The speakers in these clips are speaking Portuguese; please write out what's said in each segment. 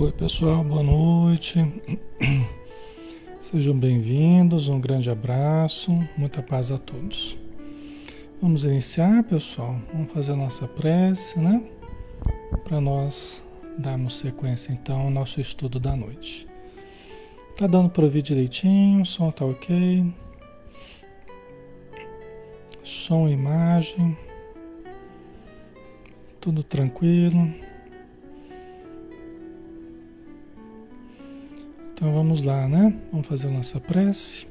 Oi, pessoal, boa noite. Sejam bem-vindos, um grande abraço, muita paz a todos. Vamos iniciar, pessoal. Vamos fazer a nossa prece, né? Para nós darmos sequência então ao nosso estudo da noite. Tá dando para ouvir direitinho, o som tá ok. Som imagem. Tudo tranquilo. Então vamos lá, né? Vamos fazer a nossa prece.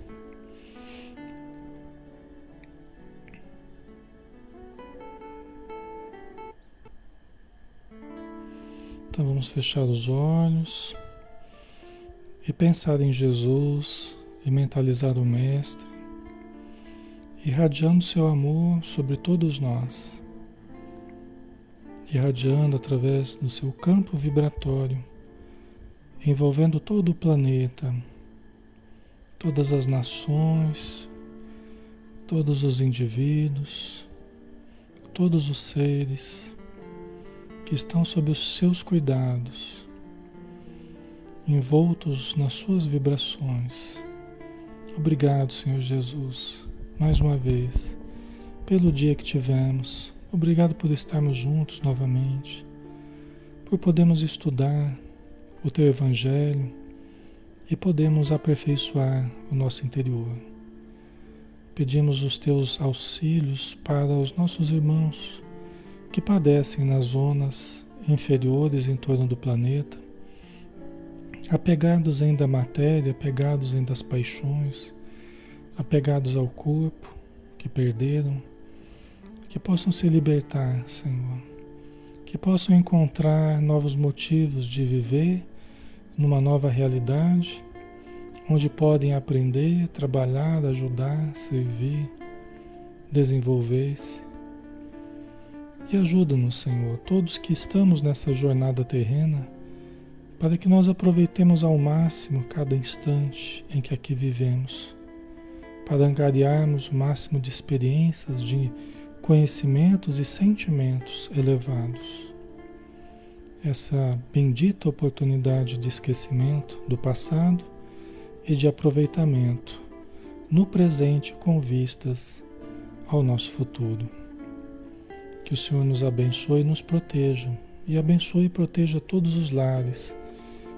Então vamos fechar os olhos e pensar em Jesus e mentalizar o Mestre, irradiando seu amor sobre todos nós, irradiando através do seu campo vibratório envolvendo todo o planeta, todas as nações, todos os indivíduos, todos os seres que estão sob os seus cuidados, envoltos nas suas vibrações. Obrigado, Senhor Jesus, mais uma vez, pelo dia que tivemos. Obrigado por estarmos juntos novamente, por podermos estudar o teu Evangelho e podemos aperfeiçoar o nosso interior. Pedimos os teus auxílios para os nossos irmãos que padecem nas zonas inferiores em torno do planeta, apegados ainda à matéria, apegados ainda às paixões, apegados ao corpo que perderam, que possam se libertar, Senhor, que possam encontrar novos motivos de viver numa nova realidade, onde podem aprender, trabalhar, ajudar, servir, desenvolver-se. E ajuda-nos, Senhor, todos que estamos nessa jornada terrena, para que nós aproveitemos ao máximo cada instante em que aqui vivemos, para angariarmos o máximo de experiências, de conhecimentos e sentimentos elevados essa bendita oportunidade de esquecimento do passado e de aproveitamento no presente com vistas ao nosso futuro. Que o Senhor nos abençoe e nos proteja, e abençoe e proteja todos os lares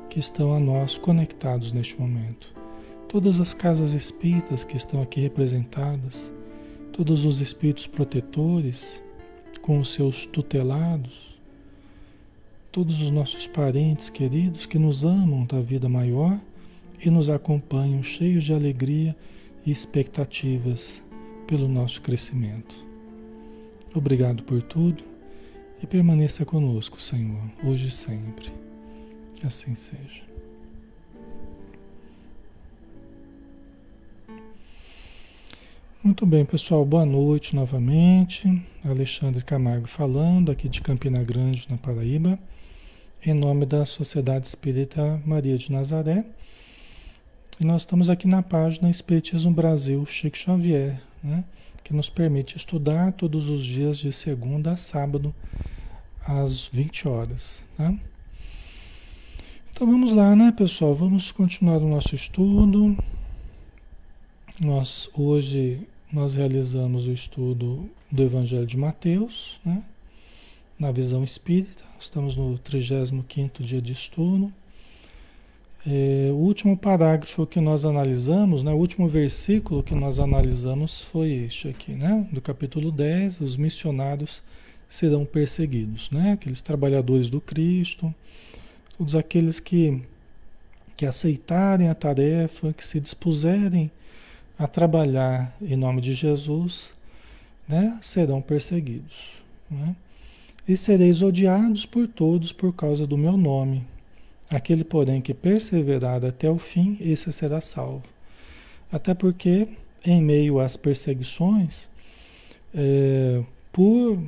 que estão a nós conectados neste momento. Todas as casas espíritas que estão aqui representadas, todos os espíritos protetores com os seus tutelados, todos os nossos parentes queridos que nos amam da vida maior e nos acompanham cheios de alegria e expectativas pelo nosso crescimento. Obrigado por tudo e permaneça conosco, Senhor, hoje e sempre. Assim seja. Muito bem, pessoal, boa noite novamente. Alexandre Camargo falando aqui de Campina Grande, na Paraíba em nome da Sociedade Espírita Maria de Nazaré. E nós estamos aqui na página Espiritismo Brasil Chico Xavier, né? que nos permite estudar todos os dias de segunda a sábado, às 20 horas. Tá? Então vamos lá, né, pessoal? Vamos continuar o nosso estudo. Nós hoje nós realizamos o estudo do Evangelho de Mateus, né? Na visão espírita. Estamos no 35 dia de estudo. É, o último parágrafo que nós analisamos, né, o último versículo que nós analisamos foi este aqui, né, do capítulo 10, os missionários serão perseguidos, né, aqueles trabalhadores do Cristo, todos aqueles que, que aceitarem a tarefa, que se dispuserem a trabalhar em nome de Jesus, né, serão perseguidos. Né? E sereis odiados por todos por causa do meu nome. Aquele, porém, que perseverar até o fim, esse será salvo. Até porque, em meio às perseguições, é, por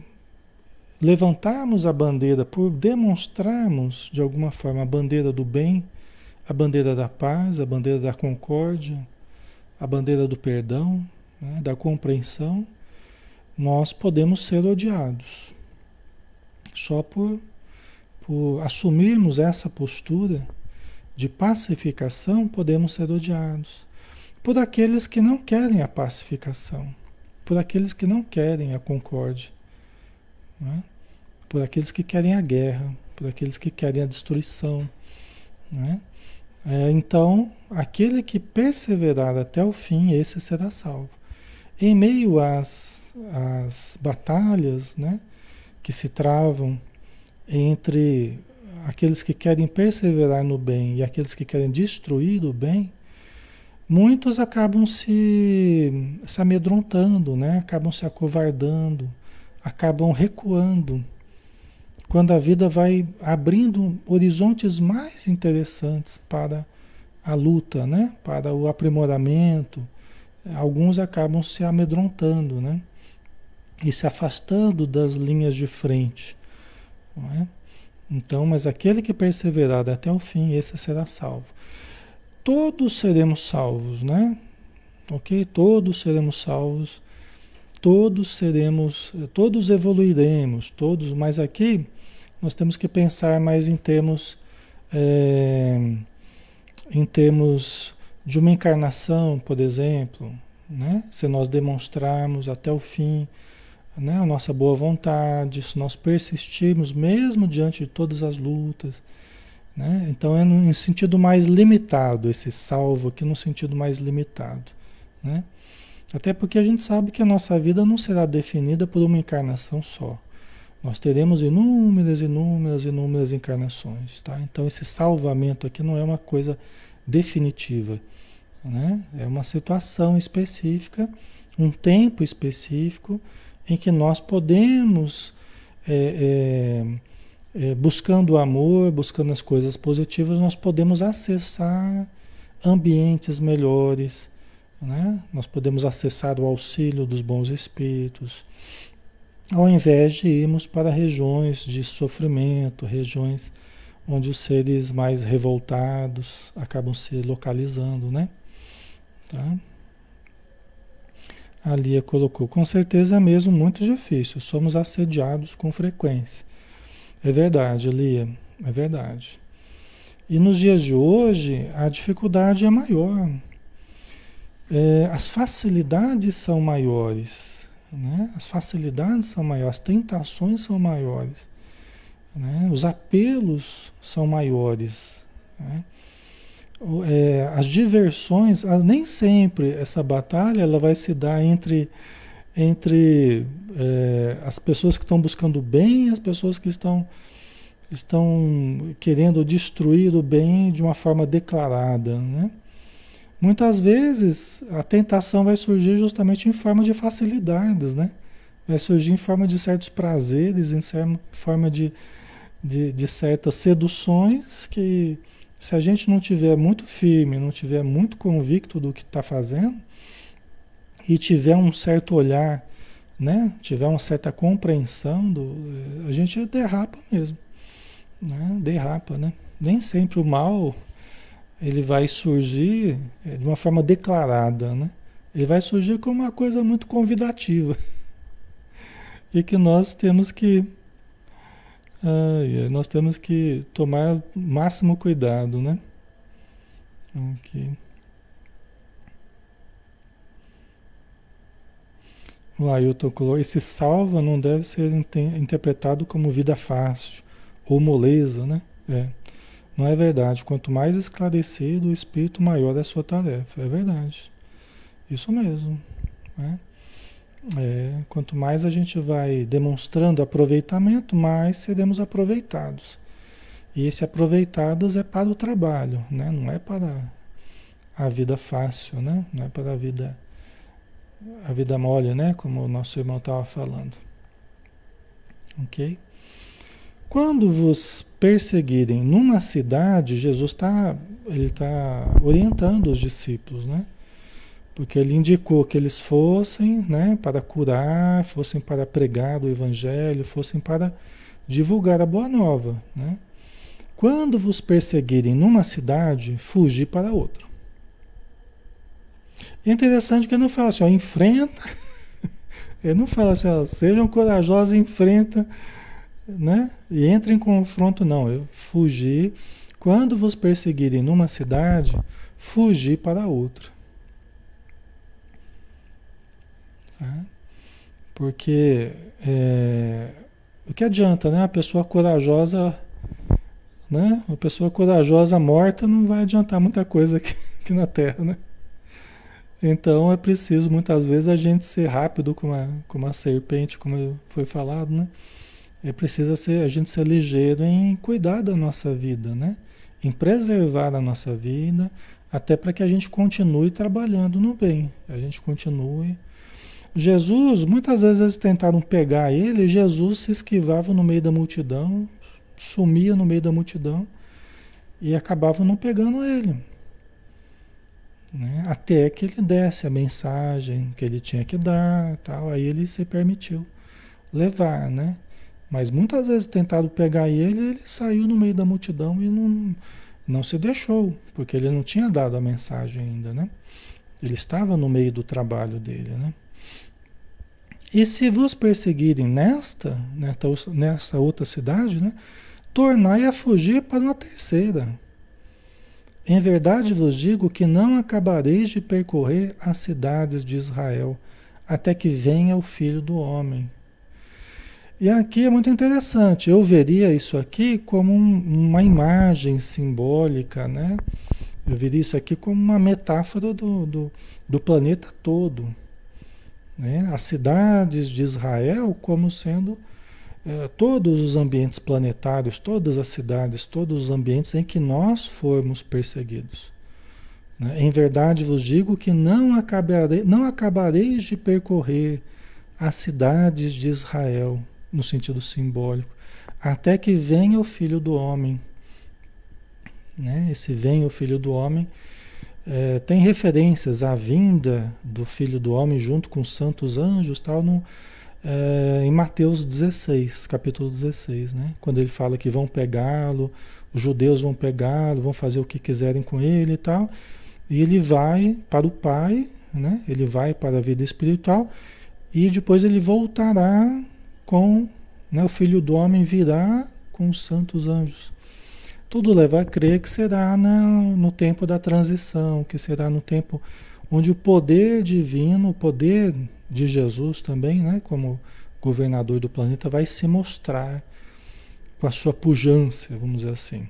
levantarmos a bandeira, por demonstrarmos de alguma forma a bandeira do bem, a bandeira da paz, a bandeira da concórdia, a bandeira do perdão, né, da compreensão, nós podemos ser odiados só por, por assumirmos essa postura de pacificação, podemos ser odiados por aqueles que não querem a pacificação, por aqueles que não querem a concórdia, né? por aqueles que querem a guerra, por aqueles que querem a destruição. Né? É, então, aquele que perseverar até o fim, esse será salvo. Em meio às, às batalhas né, que se travam entre aqueles que querem perseverar no bem e aqueles que querem destruir o bem, muitos acabam se, se amedrontando, né? acabam se acovardando, acabam recuando, quando a vida vai abrindo horizontes mais interessantes para a luta, né? para o aprimoramento, alguns acabam se amedrontando né? E se afastando das linhas de frente. É? Então, mas aquele que perseverar até o fim, esse será salvo todos seremos salvos, né? Ok? Todos seremos salvos, todos seremos, todos evoluiremos, todos, mas aqui nós temos que pensar mais em termos, é, em termos de uma encarnação, por exemplo, né? Se nós demonstrarmos até o fim né, a nossa boa vontade, se nós persistirmos mesmo diante de todas as lutas, né? Então é no, sentido mais limitado, esse salvo aqui no sentido mais limitado. Né? Até porque a gente sabe que a nossa vida não será definida por uma encarnação só. Nós teremos inúmeras, inúmeras, inúmeras encarnações. Tá? Então esse salvamento aqui não é uma coisa definitiva. Né? É uma situação específica, um tempo específico em que nós podemos. É, é, é, buscando o amor, buscando as coisas positivas, nós podemos acessar ambientes melhores, né? nós podemos acessar o auxílio dos bons espíritos, ao invés de irmos para regiões de sofrimento, regiões onde os seres mais revoltados acabam se localizando, né? Tá? A Lia colocou, com certeza mesmo muito difícil, somos assediados com frequência. É verdade, Lia, é verdade. E nos dias de hoje, a dificuldade é maior. É, as facilidades são maiores. Né? As facilidades são maiores, as tentações são maiores. Né? Os apelos são maiores. Né? É, as diversões, nem sempre essa batalha ela vai se dar entre entre é, as pessoas que estão buscando o bem e as pessoas que estão, estão querendo destruir o bem de uma forma declarada. Né? Muitas vezes a tentação vai surgir justamente em forma de facilidades, né? vai surgir em forma de certos prazeres, em forma de, de, de certas seduções que se a gente não tiver muito firme, não tiver muito convicto do que está fazendo, e tiver um certo olhar, né? tiver uma certa compreensão, do, a gente derrapa mesmo. Né? Derrapa, né? Nem sempre o mal ele vai surgir é, de uma forma declarada, né? Ele vai surgir como uma coisa muito convidativa. E que nós temos que nós temos que tomar máximo cuidado, né? Ok. O Ailton colocou, esse salva não deve ser interpretado como vida fácil ou moleza, né? É. Não é verdade. Quanto mais esclarecido o espírito, maior é a sua tarefa. É verdade. Isso mesmo. Né? É, quanto mais a gente vai demonstrando aproveitamento, mais seremos aproveitados. E esse aproveitados é para o trabalho, né? não é para a vida fácil, né? não é para a vida a vida mole, né? Como o nosso irmão estava falando. Ok? Quando vos perseguirem numa cidade, Jesus está tá orientando os discípulos, né? Porque ele indicou que eles fossem, né, para curar, fossem para pregar o evangelho, fossem para divulgar a boa nova, né? Quando vos perseguirem numa cidade, fugi para outra. É interessante que ele não fala assim, ó, enfrenta. Ele não fala assim, ó, sejam corajosos, enfrenta né? E entra em confronto, não. Eu fugir. Quando vos perseguirem numa cidade, fugir para outra. Tá? Porque é, o que adianta, né? A pessoa corajosa, né? Uma pessoa corajosa morta não vai adiantar muita coisa aqui, aqui na Terra, né? Então é preciso muitas vezes a gente ser rápido como uma, como uma serpente, como foi falado, né? É preciso ser, a gente ser ligeiro em cuidar da nossa vida, né? Em preservar a nossa vida, até para que a gente continue trabalhando no bem, a gente continue. Jesus, muitas vezes eles tentaram pegar ele, Jesus se esquivava no meio da multidão, sumia no meio da multidão e acabavam não pegando ele né? até que ele desse a mensagem que ele tinha que dar, tal, aí ele se permitiu levar, né? Mas muitas vezes tentaram pegar ele, ele saiu no meio da multidão e não, não se deixou, porque ele não tinha dado a mensagem ainda, né? Ele estava no meio do trabalho dele, né? E se vos perseguirem nesta, nesta, nesta outra cidade, né? Tornai a fugir para uma terceira. Em verdade vos digo que não acabareis de percorrer as cidades de Israel, até que venha o Filho do Homem. E aqui é muito interessante, eu veria isso aqui como um, uma imagem simbólica, né? Eu veria isso aqui como uma metáfora do, do, do planeta todo. Né? As cidades de Israel como sendo é, todos os ambientes planetários, todas as cidades, todos os ambientes em que nós formos perseguidos. Né? Em verdade vos digo que não, acabarei, não acabareis de percorrer as cidades de Israel, no sentido simbólico, até que venha o Filho do Homem. Né? Esse venha o Filho do Homem é, tem referências à vinda do Filho do Homem junto com os santos anjos, tal, no, é, em Mateus 16, capítulo 16, né? Quando ele fala que vão pegá-lo, os judeus vão pegá-lo, vão fazer o que quiserem com ele e tal. E ele vai para o Pai, né? Ele vai para a vida espiritual e depois ele voltará com, né? O Filho do Homem virá com os santos anjos. Tudo leva a crer que será na, no tempo da transição, que será no tempo onde o poder divino, o poder de Jesus também, né, como governador do planeta, vai se mostrar com a sua pujança, vamos dizer assim.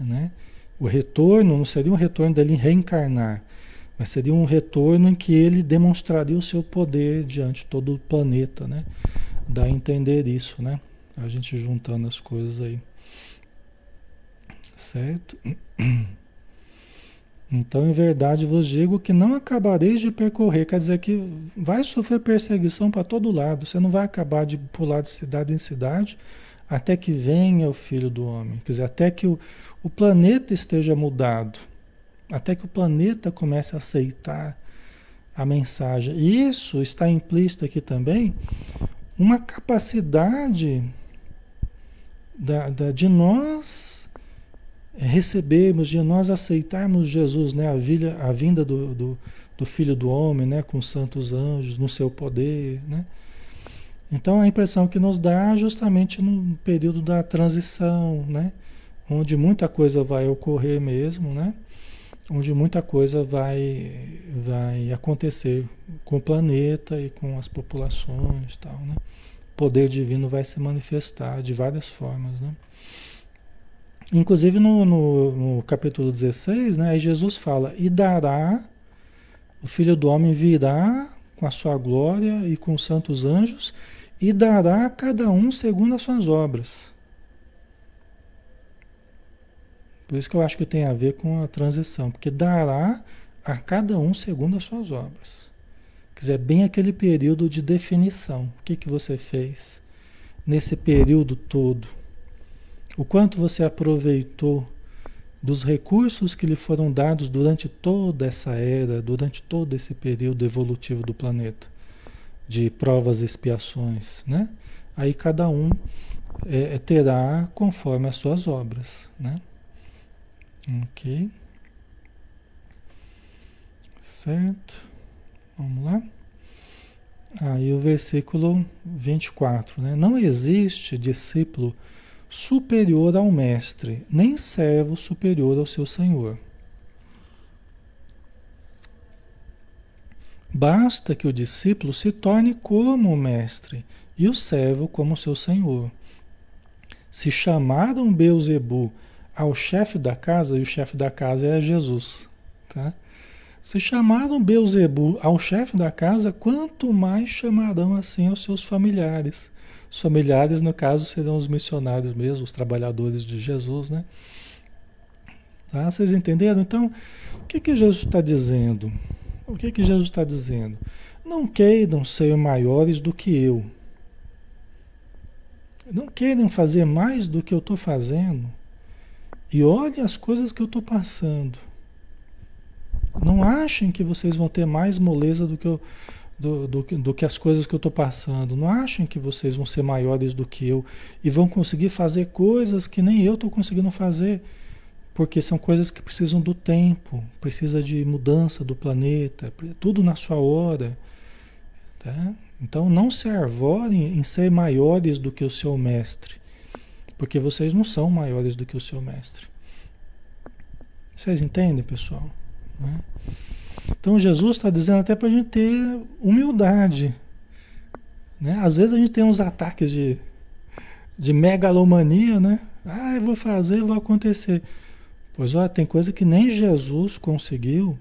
Né? O retorno não seria um retorno dele reencarnar, mas seria um retorno em que ele demonstraria o seu poder diante de todo o planeta, né? Dá a entender isso, né? A gente juntando as coisas aí. Certo? Então, em verdade, vos digo que não acabareis de percorrer, quer dizer que vai sofrer perseguição para todo lado. Você não vai acabar de pular de cidade em cidade até que venha o Filho do Homem. Quer dizer, até que o, o planeta esteja mudado, até que o planeta comece a aceitar a mensagem. E isso está implícito aqui também uma capacidade da, da, de nós recebermos, de nós aceitarmos Jesus, né? a, vilha, a vinda do, do, do, Filho do Homem, né? com os santos anjos, no seu poder. Né? Então a impressão que nos dá justamente no período da transição, né? onde muita coisa vai ocorrer mesmo, né? onde muita coisa vai, vai acontecer com o planeta e com as populações tal, né? O poder divino vai se manifestar de várias formas, né? Inclusive no, no, no, capítulo 16, né, aí Jesus fala: E dará, o filho do homem virá com a sua glória e com os santos anjos, e dará a cada um segundo as suas obras. Por isso que eu acho que tem a ver com a transição, porque dará a cada um segundo as suas obras. Quer dizer, bem aquele período de definição. O que, que você fez nesse período todo? O quanto você aproveitou dos recursos que lhe foram dados durante toda essa era, durante todo esse período evolutivo do planeta, de provas e expiações, né? Aí cada um é, é terá conforme as suas obras, né? Ok. Certo. Vamos lá. Aí o versículo 24, né? Não existe discípulo superior ao mestre, nem servo superior ao seu senhor. Basta que o discípulo se torne como o mestre e o servo como seu senhor. Se chamaram Beuzebu ao chefe da casa, e o chefe da casa é Jesus, tá? Se chamaram Beuzebu ao chefe da casa, quanto mais chamarão assim aos seus familiares. Os familiares, no caso, serão os missionários mesmo, os trabalhadores de Jesus, né? Tá? Vocês entenderam? Então, o que, que Jesus está dizendo? O que, que Jesus está dizendo? Não queiram ser maiores do que eu. Não queiram fazer mais do que eu estou fazendo. E olhem as coisas que eu estou passando. Não achem que vocês vão ter mais moleza do que, eu, do, do, do que as coisas que eu estou passando. Não achem que vocês vão ser maiores do que eu e vão conseguir fazer coisas que nem eu estou conseguindo fazer. Porque são coisas que precisam do tempo, precisa de mudança do planeta, tudo na sua hora. Tá? Então não se arvorem em ser maiores do que o seu mestre, porque vocês não são maiores do que o seu mestre. Vocês entendem, pessoal? Né? Então Jesus está dizendo até para a gente ter humildade. Né? Às vezes a gente tem uns ataques de, de megalomania, né? Ah, eu vou fazer, vai acontecer. Pois olha, tem coisa que nem Jesus conseguiu,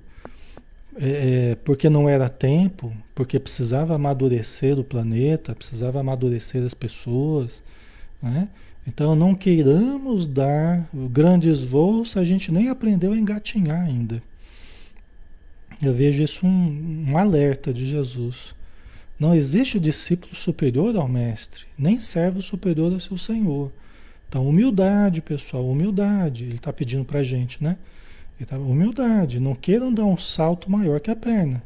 é, é, porque não era tempo, porque precisava amadurecer o planeta, precisava amadurecer as pessoas. Né? Então não queiramos dar grandes voos a gente nem aprendeu a engatinhar ainda. Eu vejo isso um, um alerta de Jesus. Não existe discípulo superior ao mestre, nem servo superior ao seu senhor. Então, humildade, pessoal, humildade. Ele está pedindo para a gente, né? Tá, humildade. Não queiram dar um salto maior que a perna.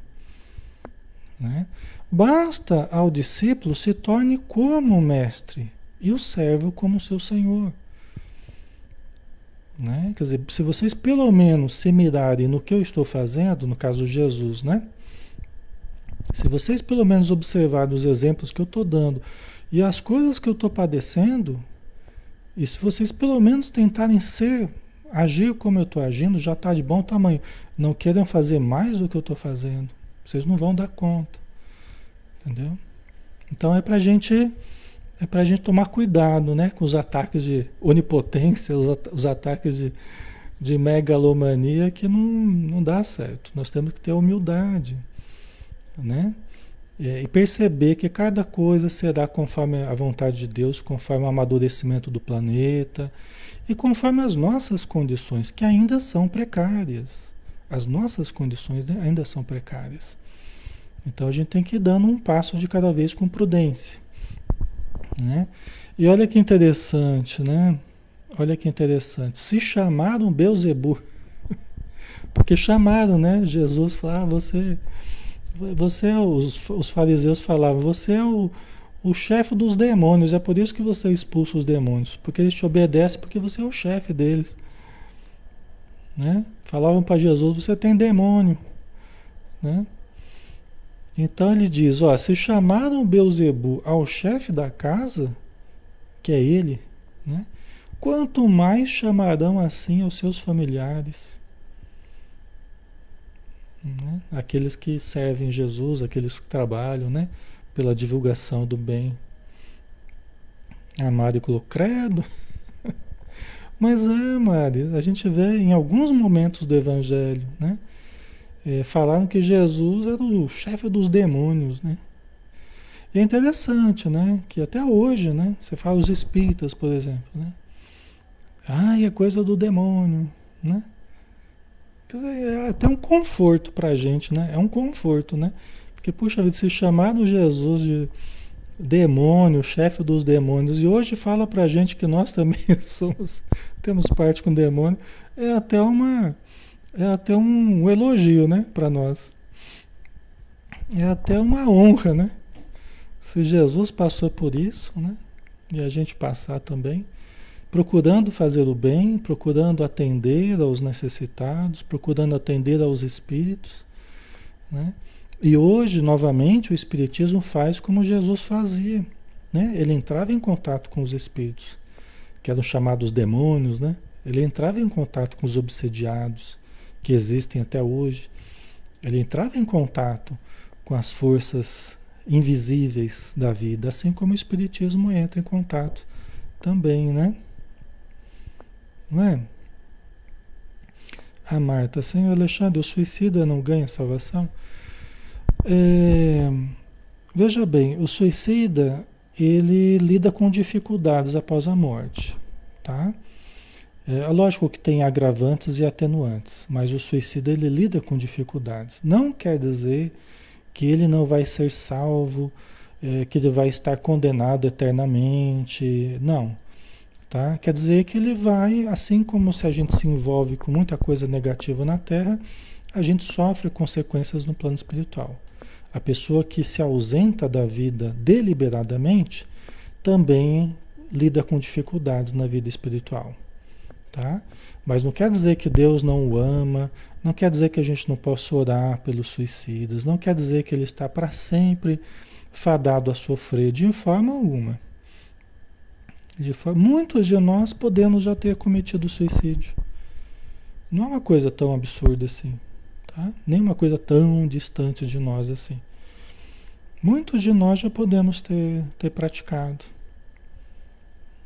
Né? Basta ao discípulo se torne como o mestre e o servo como seu senhor. Né? Quer dizer, se vocês pelo menos se mirarem no que eu estou fazendo, no caso Jesus, né? Se vocês pelo menos observarem os exemplos que eu estou dando e as coisas que eu estou padecendo, e se vocês pelo menos tentarem ser, agir como eu estou agindo, já está de bom tamanho. Não queiram fazer mais do que eu estou fazendo. Vocês não vão dar conta. Entendeu? Então é para gente é para gente tomar cuidado, né, com os ataques de onipotência, os, ataques de, de megalomania que não, não dá certo. Nós temos que ter humildade, né? E perceber que cada coisa será conforme a vontade de Deus, conforme o amadurecimento do planeta e conforme as nossas condições, que ainda são precárias. As nossas condições ainda são precárias. Então a gente tem que ir dando um passo de cada vez com prudência. Né? E olha que interessante, né? Olha que interessante. Se chamaram Beuzebu, porque chamaram, né? Jesus falou, ah, você você, os, os fariseus falavam, você é o, o chefe dos demônios, é por isso que você expulsa os demônios, porque eles te obedecem porque você é o chefe deles. Né? Falavam para Jesus, você tem demônio. Né? Então ele diz, ó, se chamaram Beuzebu ao chefe da casa, que é ele, né? Quanto mais chamarão assim aos seus familiares. Né? Aqueles que servem Jesus, aqueles que trabalham né? pela divulgação do bem. A Mari colocou credo. Mas é, Mari, a gente vê em alguns momentos do Evangelho, né? É, falaram que Jesus era o chefe dos demônios, né? E é interessante, né? Que até hoje, né? Você fala os espíritas, por exemplo, né? Ah, é coisa do demônio, né? é até um conforto para a gente, né? É um conforto, né? Porque, puxa vida, se chamaram Jesus de demônio, chefe dos demônios, e hoje fala para a gente que nós também somos, temos parte com demônio, é até uma, é até um elogio, né? Para nós. É até uma honra, né? Se Jesus passou por isso, né? E a gente passar também procurando fazer o bem, procurando atender aos necessitados, procurando atender aos espíritos, né? E hoje, novamente, o Espiritismo faz como Jesus fazia. Né? Ele entrava em contato com os espíritos, que eram chamados demônios, né? Ele entrava em contato com os obsediados, que existem até hoje. Ele entrava em contato com as forças invisíveis da vida, assim como o Espiritismo entra em contato também, né? Não é? A Marta, Senhor Alexandre, o suicida não ganha salvação? É, veja bem, o suicida ele lida com dificuldades após a morte, tá? É lógico que tem agravantes e atenuantes, mas o suicida ele lida com dificuldades. Não quer dizer que ele não vai ser salvo, é, que ele vai estar condenado eternamente. Não. Tá? Quer dizer que ele vai, assim como se a gente se envolve com muita coisa negativa na Terra, a gente sofre consequências no plano espiritual. A pessoa que se ausenta da vida deliberadamente também lida com dificuldades na vida espiritual. Tá? Mas não quer dizer que Deus não o ama, não quer dizer que a gente não possa orar pelos suicidas, não quer dizer que ele está para sempre fadado a sofrer de forma alguma. De forma, muitos de nós podemos já ter cometido suicídio. Não é uma coisa tão absurda assim, tá? Nem uma coisa tão distante de nós assim. Muitos de nós já podemos ter, ter praticado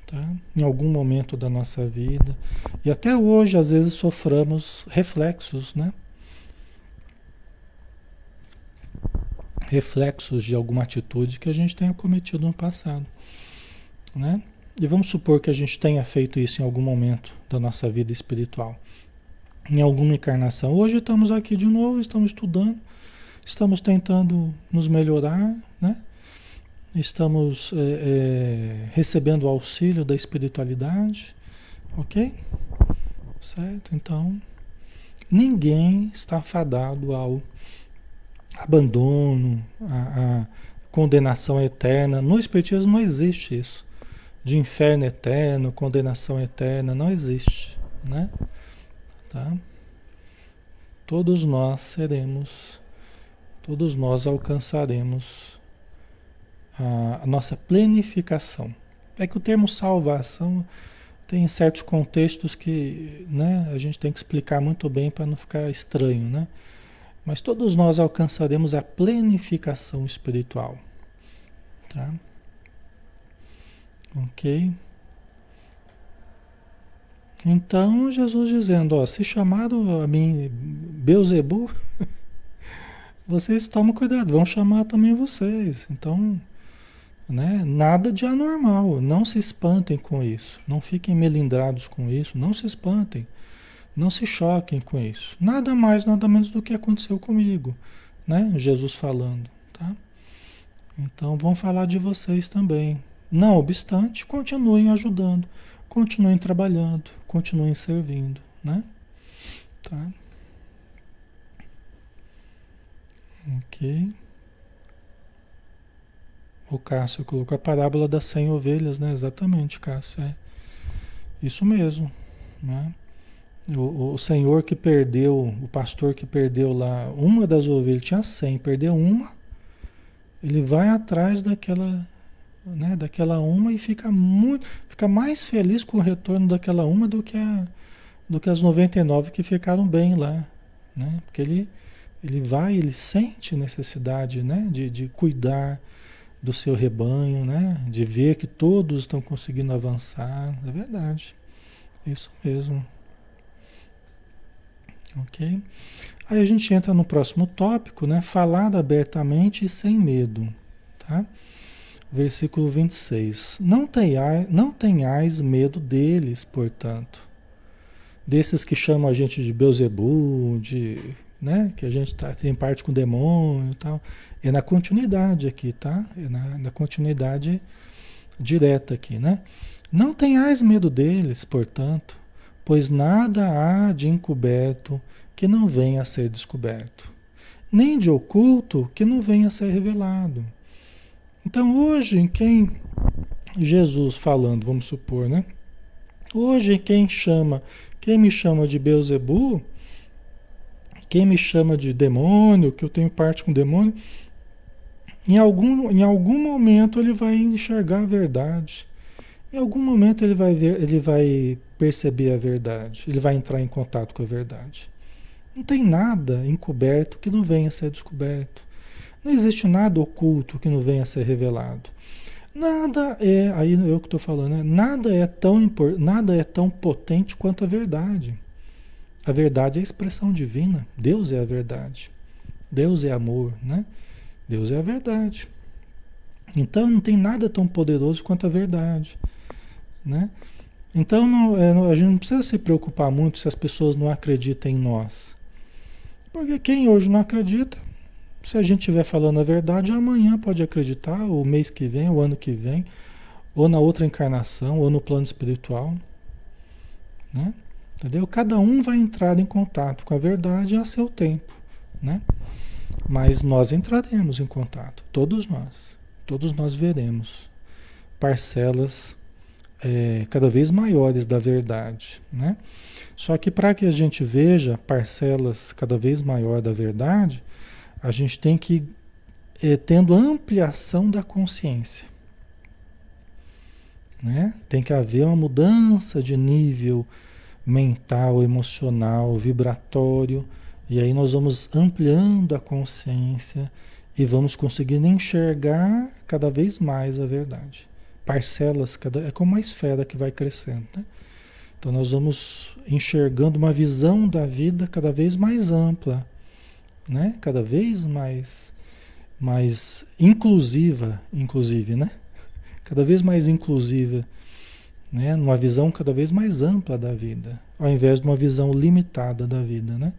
tá? em algum momento da nossa vida. E até hoje, às vezes, soframos reflexos, né? Reflexos de alguma atitude que a gente tenha cometido no passado, né? E vamos supor que a gente tenha feito isso em algum momento da nossa vida espiritual, em alguma encarnação. Hoje estamos aqui de novo, estamos estudando, estamos tentando nos melhorar, né? Estamos é, é, recebendo o auxílio da espiritualidade, ok? Certo? Então, ninguém está fadado ao abandono, à, à condenação eterna. No Espiritismo não existe isso. De inferno eterno, condenação eterna, não existe, né? Tá? Todos nós seremos, todos nós alcançaremos a, nossa planificação. É que o termo salvação tem certos contextos que né, a gente tem que explicar muito bem para não ficar estranho, né? Mas todos nós alcançaremos a planificação espiritual. Tá? Ok? Então, Jesus dizendo, ó, se chamaram a mim Beuzebu, vocês tomam cuidado, vão chamar também vocês. Então, né? Nada de anormal. Não se espantem com isso. Não fiquem melindrados com isso. Não se espantem. Não se choquem com isso. Nada mais, nada menos do que aconteceu comigo. Né? Jesus falando. Tá? Então vão falar de vocês também. Não obstante, continuem ajudando. Continuem trabalhando. Continuem servindo. Né? Tá? Ok. O Cássio colocou a parábola das 100 ovelhas, né? Exatamente, Cássio. É isso mesmo. Né? O, o senhor que perdeu, o pastor que perdeu lá uma das ovelhas, tinha 100, perdeu uma, ele vai atrás daquela, né, daquela uma e fica muito, fica mais feliz com o retorno daquela uma do que, a, do que as 99 que ficaram bem lá, né? Porque ele, ele vai, ele sente necessidade, né, de, de cuidar, do seu rebanho, né? De ver que todos estão conseguindo avançar. É verdade. Isso mesmo. Ok? Aí a gente entra no próximo tópico, né? Falar abertamente e sem medo. Tá? Versículo 26. Não tenhais, não tenhais medo deles, portanto. Desses que chamam a gente de Beuzebu, de, né? Que a gente tá, tem parte com demônio e tal. É na continuidade aqui, tá? É na, na continuidade direta aqui, né? Não tenhais medo deles, portanto, pois nada há de encoberto que não venha a ser descoberto, nem de oculto que não venha a ser revelado. Então, hoje, em quem Jesus falando, vamos supor, né? Hoje, quem chama, quem me chama de Beuzebu, quem me chama de demônio, que eu tenho parte com demônio, em algum, em algum momento ele vai enxergar a verdade. Em algum momento ele vai ver, ele vai perceber a verdade, ele vai entrar em contato com a verdade. Não tem nada encoberto que não venha a ser descoberto. Não existe nada oculto que não venha a ser revelado. Nada é, aí eu que estou falando, né? nada é tão nada é tão potente quanto a verdade. A verdade é a expressão divina. Deus é a verdade. Deus é amor, né? Deus é a verdade. Então não tem nada tão poderoso quanto a verdade, né? Então não, é, a gente não precisa se preocupar muito se as pessoas não acreditam em nós. Porque quem hoje não acredita, se a gente estiver falando a verdade, amanhã pode acreditar, o mês que vem, o ano que vem, ou na outra encarnação, ou no plano espiritual. Né? Entendeu? Cada um vai entrar em contato com a verdade a seu tempo. Né? Mas nós entraremos em contato, todos nós. Todos nós veremos parcelas é, cada vez maiores da verdade. Né? Só que para que a gente veja parcelas cada vez maior da verdade, a gente tem que é, tendo ampliação da consciência. Né? Tem que haver uma mudança de nível mental, emocional, vibratório, e aí nós vamos ampliando a consciência e vamos conseguindo enxergar cada vez mais a verdade. Parcelas, cada, é como uma esfera que vai crescendo. Né? Então nós vamos enxergando uma visão da vida cada vez mais ampla, né? Cada vez mais mais inclusiva, inclusive, né? Cada vez mais inclusiva, né? Numa visão cada vez mais ampla da vida, ao invés de uma visão limitada da vida, né?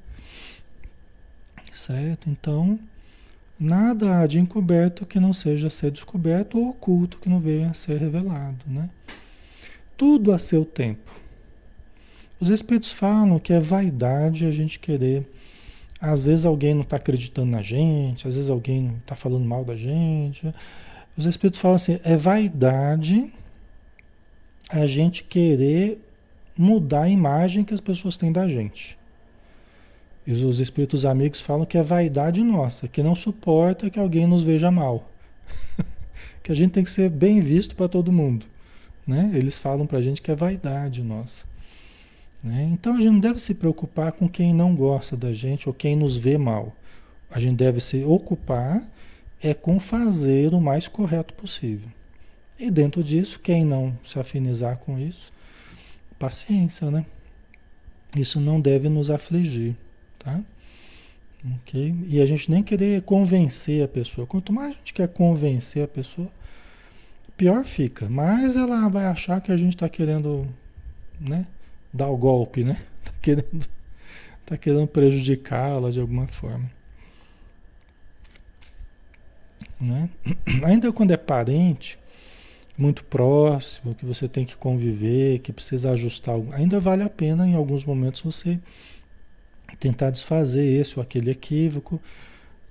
Certo? Então, nada há de encoberto que não seja ser descoberto ou oculto que não venha a ser revelado, né? Tudo a seu tempo. Os espíritos falam que é vaidade a gente querer. Às vezes alguém não está acreditando na gente, às vezes alguém está falando mal da gente. Os espíritos falam assim: é vaidade a gente querer mudar a imagem que as pessoas têm da gente. E os espíritos amigos falam que é vaidade nossa, que não suporta que alguém nos veja mal. que a gente tem que ser bem visto para todo mundo. Né? Eles falam para a gente que é vaidade nossa. Né? Então a gente não deve se preocupar com quem não gosta da gente ou quem nos vê mal. A gente deve se ocupar é com fazer o mais correto possível. E dentro disso, quem não se afinizar com isso, paciência, né? Isso não deve nos afligir, tá? Ok? E a gente nem querer convencer a pessoa. Quanto mais a gente quer convencer a pessoa, pior fica. Mas ela vai achar que a gente está querendo, né? dar o golpe, né? Tá querendo, tá querendo prejudicá-la de alguma forma. Né? Ainda quando é parente, muito próximo, que você tem que conviver, que precisa ajustar, ainda vale a pena em alguns momentos você tentar desfazer esse ou aquele equívoco,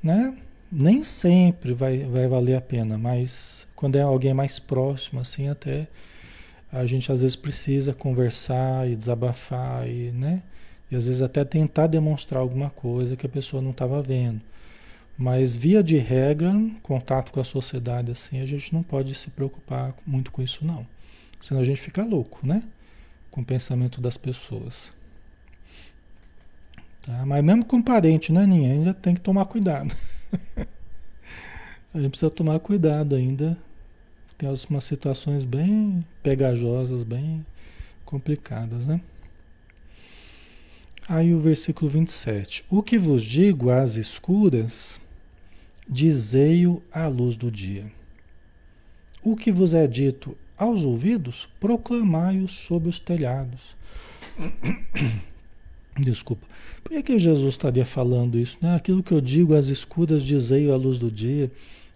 né? Nem sempre vai, vai valer a pena, mas quando é alguém mais próximo, assim, até a gente às vezes precisa conversar e desabafar e, né? E às vezes até tentar demonstrar alguma coisa que a pessoa não estava vendo. Mas via de regra, contato com a sociedade assim, a gente não pode se preocupar muito com isso não. Senão a gente fica louco, né? Com o pensamento das pessoas. Tá? Mas mesmo com parente, né, Ninha? Ainda tem que tomar cuidado. a gente precisa tomar cuidado ainda tem umas situações bem pegajosas, bem complicadas, né? Aí o versículo 27. O que vos digo às escuras, dizei-o à luz do dia. O que vos é dito aos ouvidos, proclamai-o sob os telhados. Desculpa. Por que, que Jesus estaria falando isso? Né? Aquilo que eu digo às escuras, dizei-o à luz do dia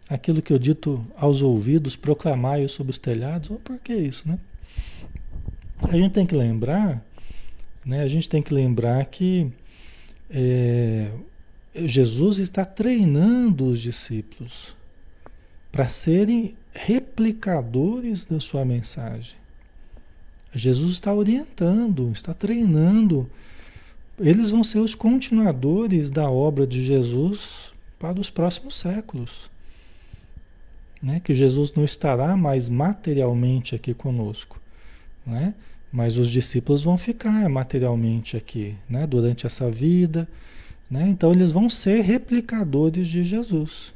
aquilo que eu dito aos ouvidos, proclamai-o sobre os telhados, por que isso, né? A gente tem que lembrar, né? A gente tem que lembrar que é, Jesus está treinando os discípulos para serem replicadores da sua mensagem. Jesus está orientando, está treinando eles vão ser os continuadores da obra de Jesus para os próximos séculos. Né? Que Jesus não estará mais materialmente aqui conosco, né? mas os discípulos vão ficar materialmente aqui né? durante essa vida. Né? Então eles vão ser replicadores de Jesus.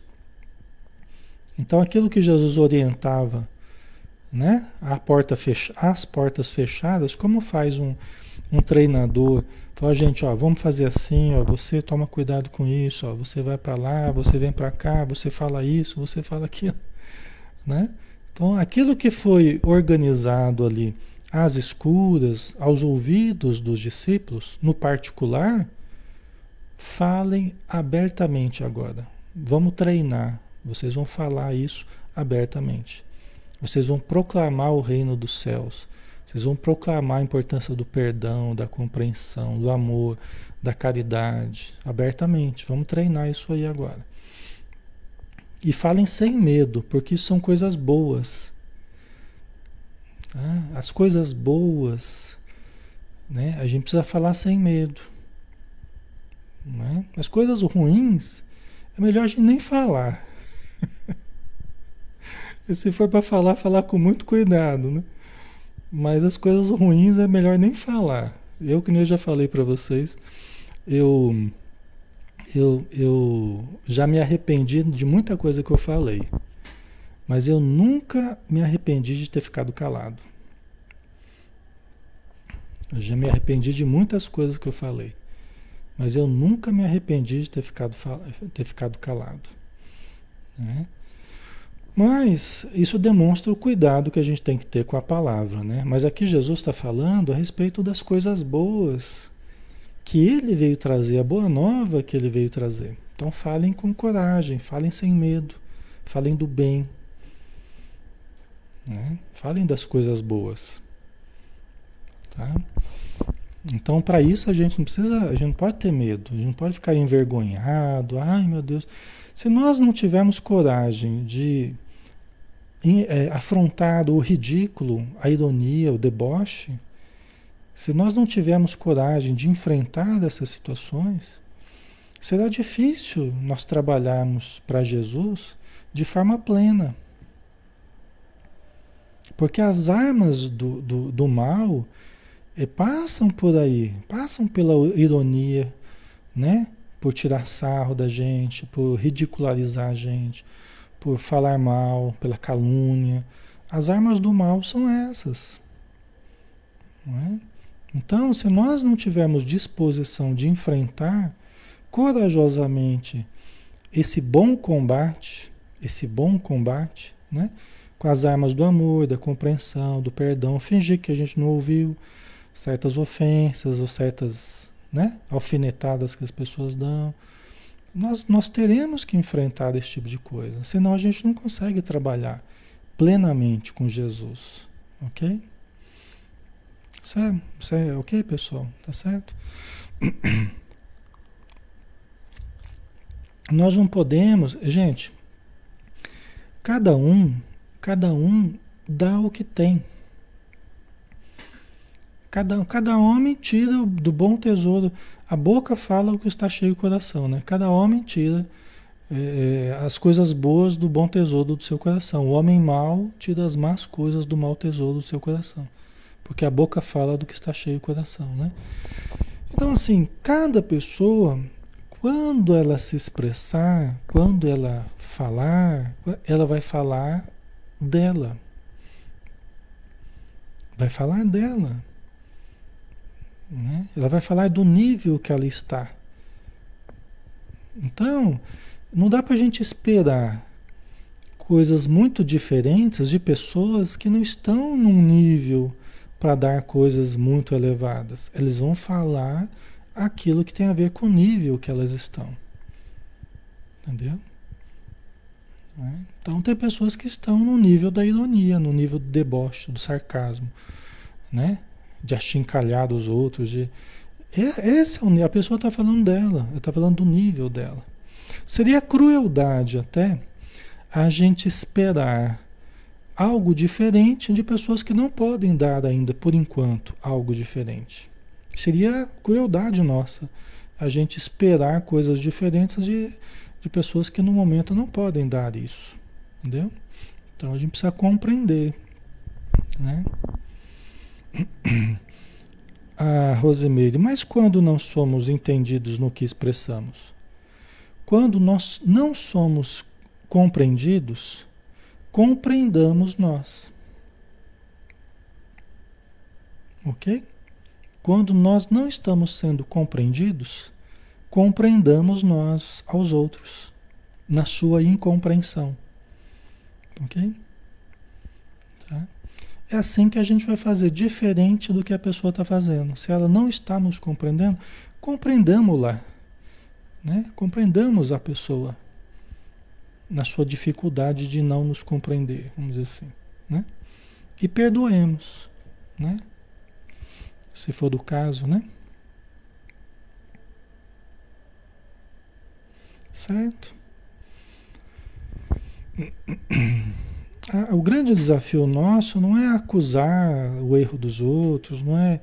Então aquilo que Jesus orientava, né? A porta fecha, as portas fechadas, como faz um, um treinador? Fala, gente, ó, vamos fazer assim, ó, você toma cuidado com isso, ó, você vai para lá, você vem para cá, você fala isso, você fala aquilo, né? Então aquilo que foi organizado ali às escuras, aos ouvidos dos discípulos, no particular, falem abertamente agora. Vamos treinar, vocês vão falar isso abertamente. Vocês vão proclamar o reino dos céus. Vocês vão proclamar a importância do perdão, da compreensão, do amor, da caridade, abertamente. Vamos treinar isso aí agora. E falem sem medo, porque isso são coisas boas. Tá? As coisas boas, né? A gente precisa falar sem medo. Né? As coisas ruins, é melhor a gente nem falar. e se for para falar, falar com muito cuidado, né? Mas as coisas ruins é melhor nem falar. Eu, que nem eu já falei para vocês, eu, eu, eu já me arrependi de muita coisa que eu falei. Mas eu nunca me arrependi de ter ficado calado. Eu já me arrependi de muitas coisas que eu falei. Mas eu nunca me arrependi de ter ficado, ter ficado calado. Né? Mas isso demonstra o cuidado que a gente tem que ter com a palavra. Né? Mas aqui Jesus está falando a respeito das coisas boas que ele veio trazer, a boa nova que ele veio trazer. Então falem com coragem, falem sem medo, falem do bem. Né? Falem das coisas boas. Tá? Então, para isso a gente não precisa, a gente não pode ter medo, a gente não pode ficar envergonhado. Ai, meu Deus. Se nós não tivermos coragem de é, afrontar o ridículo, a ironia, o deboche, se nós não tivermos coragem de enfrentar essas situações, será difícil nós trabalharmos para Jesus de forma plena. Porque as armas do, do, do mal passam por aí, passam pela ironia, né? Por tirar sarro da gente, por ridicularizar a gente, por falar mal, pela calúnia. As armas do mal são essas. É? Então, se nós não tivermos disposição de enfrentar corajosamente esse bom combate, esse bom combate, né? com as armas do amor, da compreensão, do perdão, fingir que a gente não ouviu, certas ofensas ou certas né, alfinetadas que as pessoas dão. Nós, nós teremos que enfrentar esse tipo de coisa, senão a gente não consegue trabalhar plenamente com Jesus, ok? Certo? Ok, pessoal? Tá certo? Nós não podemos, gente, cada um, cada um dá o que tem. Cada, cada homem tira do bom tesouro. A boca fala o que está cheio o coração, né? Cada homem tira é, as coisas boas do bom tesouro do seu coração. O homem mau tira as más coisas do mau tesouro do seu coração. Porque a boca fala do que está cheio o coração, né? Então, assim, cada pessoa, quando ela se expressar, quando ela falar, ela vai falar dela. Vai falar dela. Né? Ela vai falar do nível que ela está. Então, não dá para a gente esperar coisas muito diferentes de pessoas que não estão num nível para dar coisas muito elevadas. Eles vão falar aquilo que tem a ver com o nível que elas estão. Entendeu? Né? Então tem pessoas que estão no nível da ironia, no nível do deboche, do sarcasmo, né? De achincalhar os outros, de esse é o, a pessoa está falando dela, está falando do nível dela. Seria crueldade até a gente esperar algo diferente de pessoas que não podem dar ainda, por enquanto, algo diferente. Seria crueldade nossa a gente esperar coisas diferentes de, de pessoas que no momento não podem dar isso. Entendeu? Então a gente precisa compreender. Né? A Rosemeire, mas quando não somos entendidos no que expressamos? Quando nós não somos compreendidos, compreendamos nós. Ok? Quando nós não estamos sendo compreendidos, compreendamos nós aos outros, na sua incompreensão. Ok? É assim que a gente vai fazer, diferente do que a pessoa está fazendo. Se ela não está nos compreendendo, compreendamos-la. Né? Compreendamos a pessoa na sua dificuldade de não nos compreender, vamos dizer assim. Né? E perdoemos. Né? se for do caso, né? Certo? O grande desafio nosso não é acusar o erro dos outros, não é,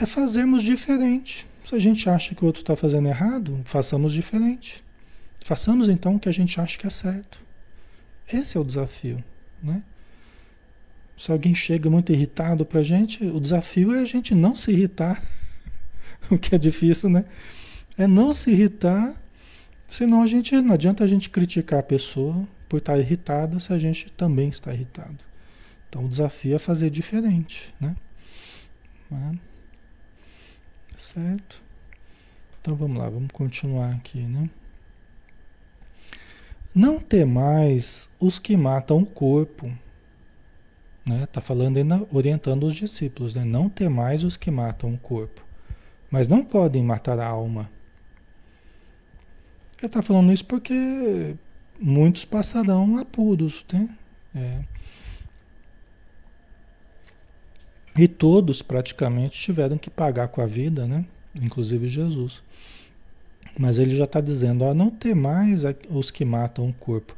é fazermos diferente. Se a gente acha que o outro está fazendo errado, façamos diferente. Façamos então o que a gente acha que é certo. Esse é o desafio, né? Se alguém chega muito irritado para a gente, o desafio é a gente não se irritar. o que é difícil, né? É não se irritar, senão a gente não adianta a gente criticar a pessoa por estar irritada se a gente também está irritado. Então o desafio é fazer diferente, né? Certo? Então vamos lá, vamos continuar aqui, né? Não temais os que matam o corpo né? Tá falando ainda, orientando os discípulos, né? Não temais os que matam o corpo, mas não podem matar a alma. Ele está falando isso porque muitos passarão apuros, né? É. E todos praticamente tiveram que pagar com a vida, né? Inclusive Jesus. Mas ele já está dizendo, ó, não temais os que matam o corpo,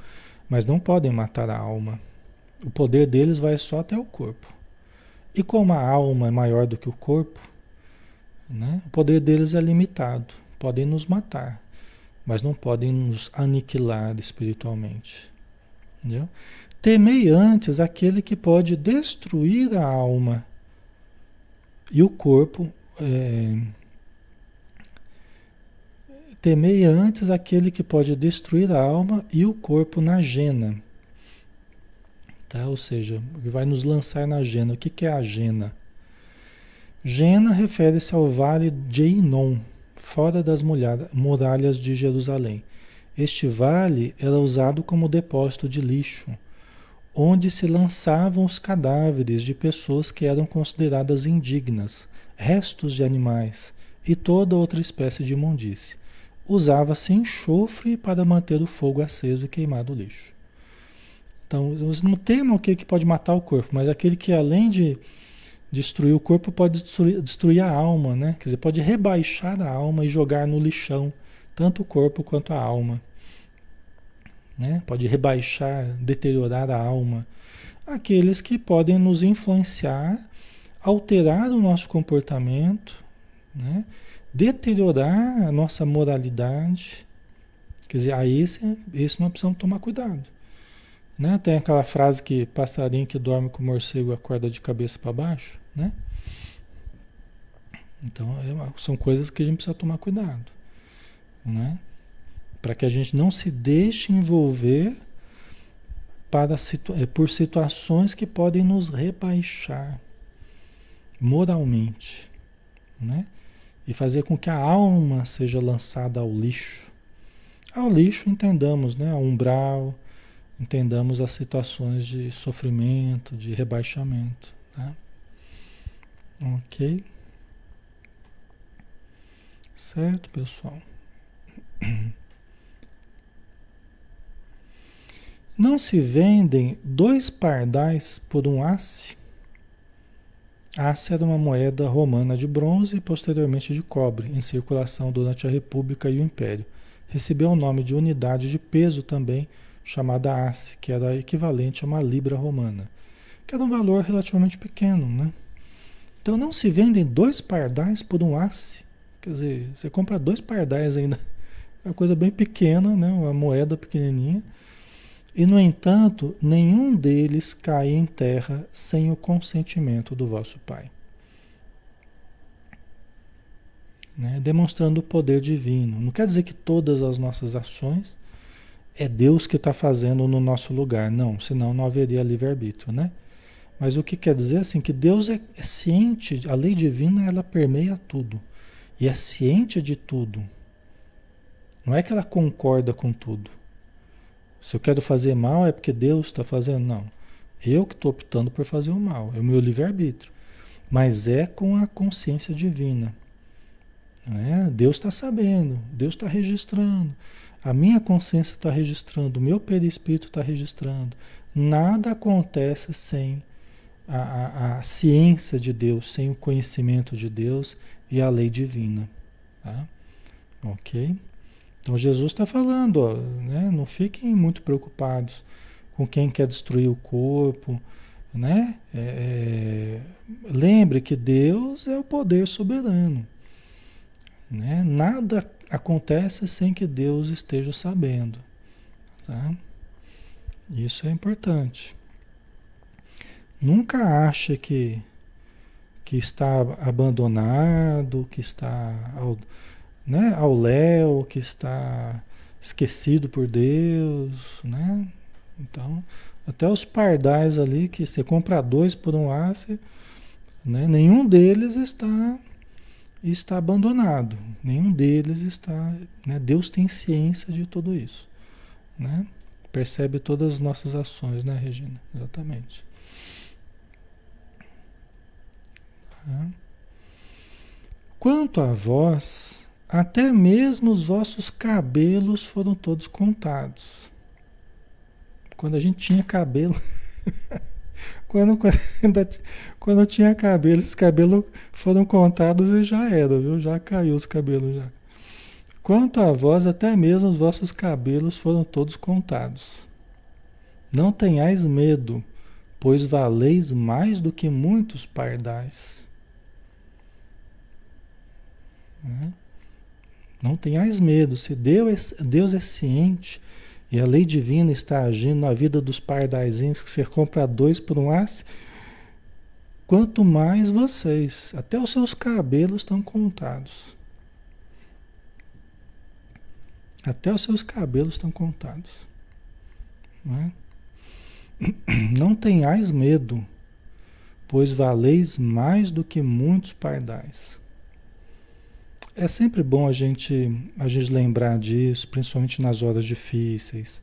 mas não podem matar a alma. O poder deles vai só até o corpo. E como a alma é maior do que o corpo, né, o poder deles é limitado. Podem nos matar, mas não podem nos aniquilar espiritualmente. Entendeu? Temei antes aquele que pode destruir a alma e o corpo. É... Temei antes aquele que pode destruir a alma e o corpo na jena Tá? Ou seja, vai nos lançar na Gena. O que, que é a Gena? Gena refere-se ao vale de Inon, fora das muralhas de Jerusalém. Este vale era usado como depósito de lixo, onde se lançavam os cadáveres de pessoas que eram consideradas indignas, restos de animais e toda outra espécie de imundície. Usava-se enxofre para manter o fogo aceso e queimar o lixo. Então, não tema o que pode matar o corpo, mas aquele que além de destruir o corpo pode destruir, destruir a alma, né? Quer dizer, pode rebaixar a alma e jogar no lixão, tanto o corpo quanto a alma. Né? Pode rebaixar, deteriorar a alma. Aqueles que podem nos influenciar, alterar o nosso comportamento, né? deteriorar a nossa moralidade. Quer dizer, a esse, esse nós precisamos tomar cuidado. Né? Tem aquela frase que passarinho que dorme com morcego acorda de cabeça para baixo, né? Então, é, são coisas que a gente precisa tomar cuidado, né? Para que a gente não se deixe envolver para situ é, por situações que podem nos rebaixar moralmente, né? E fazer com que a alma seja lançada ao lixo. Ao lixo, entendamos, né? Ao umbral, entendamos as situações de sofrimento, de rebaixamento. Tá? Ok? Certo, pessoal? Não se vendem dois pardais por um asse? Asse era uma moeda romana de bronze e posteriormente de cobre, em circulação durante a República e o Império. Recebeu o nome de unidade de peso também chamada asse, que era equivalente a uma libra romana, que era um valor relativamente pequeno, né? Então não se vendem dois pardais por um asse. Quer dizer, você compra dois pardais ainda. É uma coisa bem pequena, né? uma moeda pequenininha. E, no entanto, nenhum deles cai em terra sem o consentimento do vosso Pai. Né? Demonstrando o poder divino. Não quer dizer que todas as nossas ações é Deus que está fazendo no nosso lugar. Não, senão não haveria livre-arbítrio, né? Mas o que quer dizer assim que Deus é, é, ciente, a lei divina ela permeia tudo e é ciente de tudo. Não é que ela concorda com tudo. Se eu quero fazer mal é porque Deus está fazendo, não. Eu que estou optando por fazer o mal, é o meu livre-arbítrio. Mas é com a consciência divina. É? Deus está sabendo, Deus está registrando. A minha consciência está registrando, o meu perispírito está registrando. Nada acontece sem a, a, a, ciência de Deus, sem o conhecimento de Deus e a lei divina. Tá? Ok? Então Jesus está falando, ó, né? não fiquem muito preocupados com quem quer destruir o corpo. Né? É, é, lembre que Deus é o poder soberano. Né? Nada acontece sem que Deus esteja sabendo. Tá? Isso é importante. Nunca ache que, que está abandonado, que está ao, né, ao léu, que está esquecido por Deus, né? Então, até os pardais ali, que você compra dois por um ace, né, nenhum deles está está abandonado, nenhum deles está, né, Deus tem ciência de tudo isso, né? Percebe todas as nossas ações, né, Regina? Exatamente. Quanto a vós, até mesmo os vossos cabelos foram todos contados. Quando a gente tinha cabelo. quando, quando, quando tinha cabelo, esses cabelos foram contados e já era, viu? Já caiu os cabelos já. Quanto a vós, até mesmo os vossos cabelos foram todos contados. Não tenhais medo, pois valeis mais do que muitos pardais. Né? Não tenhais medo, se Deus é, Deus é ciente e a lei divina está agindo na vida dos pardaizinhos que você compra dois por um asse, quanto mais vocês, até os seus cabelos estão contados. Até os seus cabelos estão contados. Não, é? não tenhais medo, pois valeis mais do que muitos pardais. É sempre bom a gente, a gente lembrar disso, principalmente nas horas difíceis,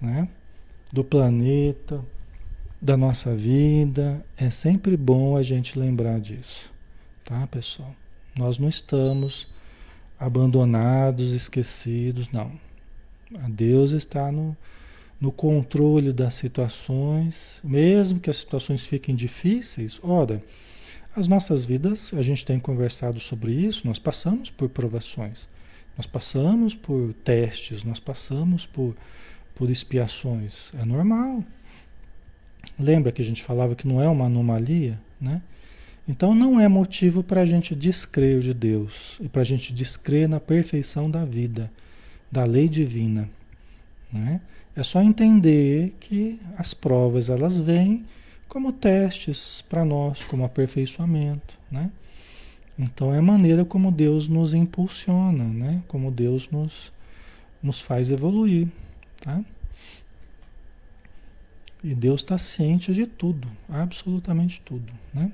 né? Do planeta, da nossa vida. É sempre bom a gente lembrar disso, tá, pessoal? Nós não estamos abandonados, esquecidos, não. Deus está no, no controle das situações, mesmo que as situações fiquem difíceis. Ora, as nossas vidas, a gente tem conversado sobre isso, nós passamos por provações, nós passamos por testes, nós passamos por, por expiações. É normal. Lembra que a gente falava que não é uma anomalia, né? Então não é motivo para a gente descrer de Deus e para a gente descrer na perfeição da vida, da lei divina. Né? É só entender que as provas elas vêm como testes para nós, como aperfeiçoamento, né? Então é a maneira como Deus nos impulsiona, né? Como Deus nos, nos faz evoluir, tá? E Deus está ciente de tudo, absolutamente tudo, né?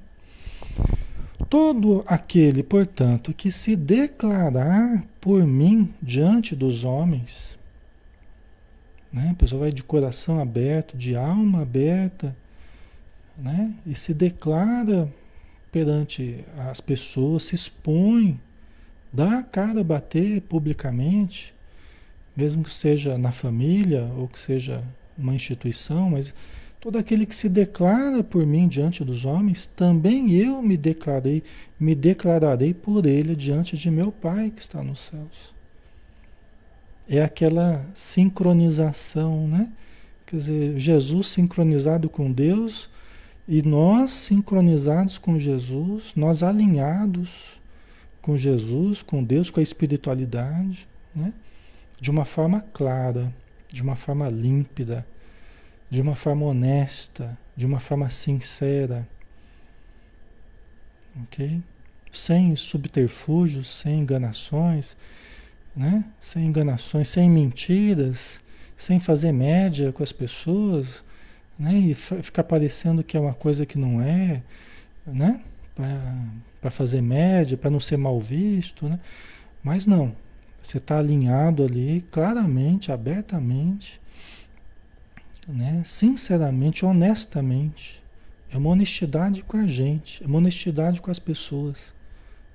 Todo aquele, portanto, que se declarar por mim diante dos homens, né? A pessoa vai de coração aberto, de alma aberta, né? E se declara perante as pessoas, se expõe, dá a cara a bater publicamente, mesmo que seja na família ou que seja uma instituição, mas todo aquele que se declara por mim diante dos homens, também eu me declarei, me declararei por ele diante de meu Pai que está nos céus. É aquela sincronização, né? Quer dizer, Jesus sincronizado com Deus, E nós sincronizados com Jesus, nós alinhados com Jesus, com Deus, com a espiritualidade, né? de uma forma clara, de uma forma límpida, de uma forma honesta, de uma forma sincera. Ok? Sem subterfúgios, sem enganações, né? Sem enganações, sem mentiras, sem fazer média com as pessoas, né? E ficar parecendo que é uma coisa que não é, né? Para fazer média, para não ser mal visto, né? Mas não, você está alinhado ali, claramente, abertamente, né? sinceramente, honestamente. É uma honestidade com a gente, é uma honestidade com as pessoas,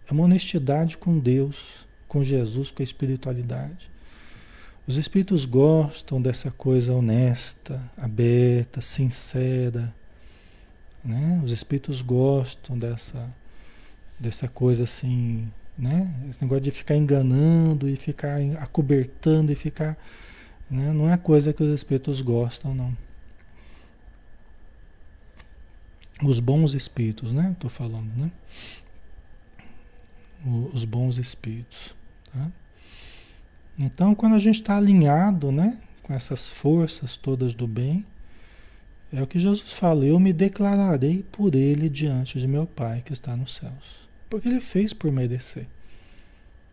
é uma honestidade com Deus, com Jesus, com a espiritualidade. Os espíritos gostam dessa coisa honesta, aberta, sincera. Né? Os espíritos gostam dessa, dessa coisa assim, né? Esse negócio de ficar enganando e ficar acobertando e ficar. Né? Não é coisa que os espíritos gostam, não. Os bons espíritos, né? Estou falando, né? Os bons espíritos. Tá? Então, quando a gente está alinhado, né? Com essas forças todas do bem, é o que Jesus fala: Eu me declararei por ele diante de meu Pai que está nos céus. Porque ele fez por merecer.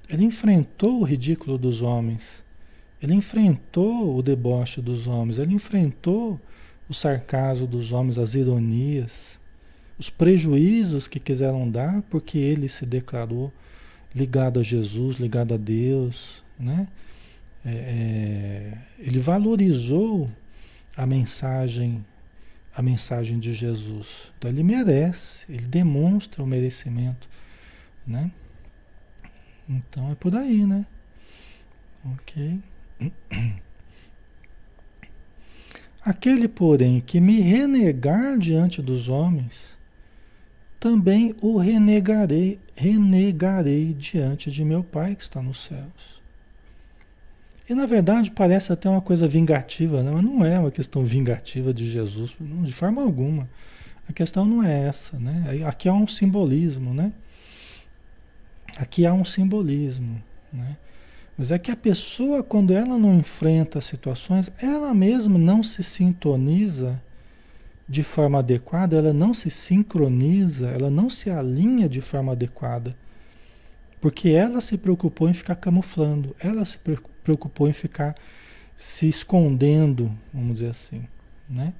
Ele enfrentou o ridículo dos homens. Ele enfrentou o deboche dos homens. Ele enfrentou o sarcasmo dos homens, as ironias os prejuízos que quiseram dar, porque ele se declarou ligado a Jesus, ligado a Deus, né? É, é, ele valorizou a mensagem, a mensagem de Jesus. Então ele merece, ele demonstra o merecimento, né? Então é por aí, né? Ok. Aquele, porém, que me renegar diante dos homens, também o renegarei, renegarei diante de meu Pai que está nos céus. E na verdade parece até uma coisa vingativa, né? mas não é uma questão vingativa de Jesus, de forma alguma. A questão não é essa, né? Aqui há um simbolismo, né? Aqui há um simbolismo, né? Mas é que a pessoa, quando ela não enfrenta situações, ela mesma não se sintoniza de forma adequada, ela não se sincroniza, ela não se alinha de forma adequada. Porque ela se preocupou em ficar camuflando, ela se preocupou em ficar se escondendo, vamos dizer assim, né?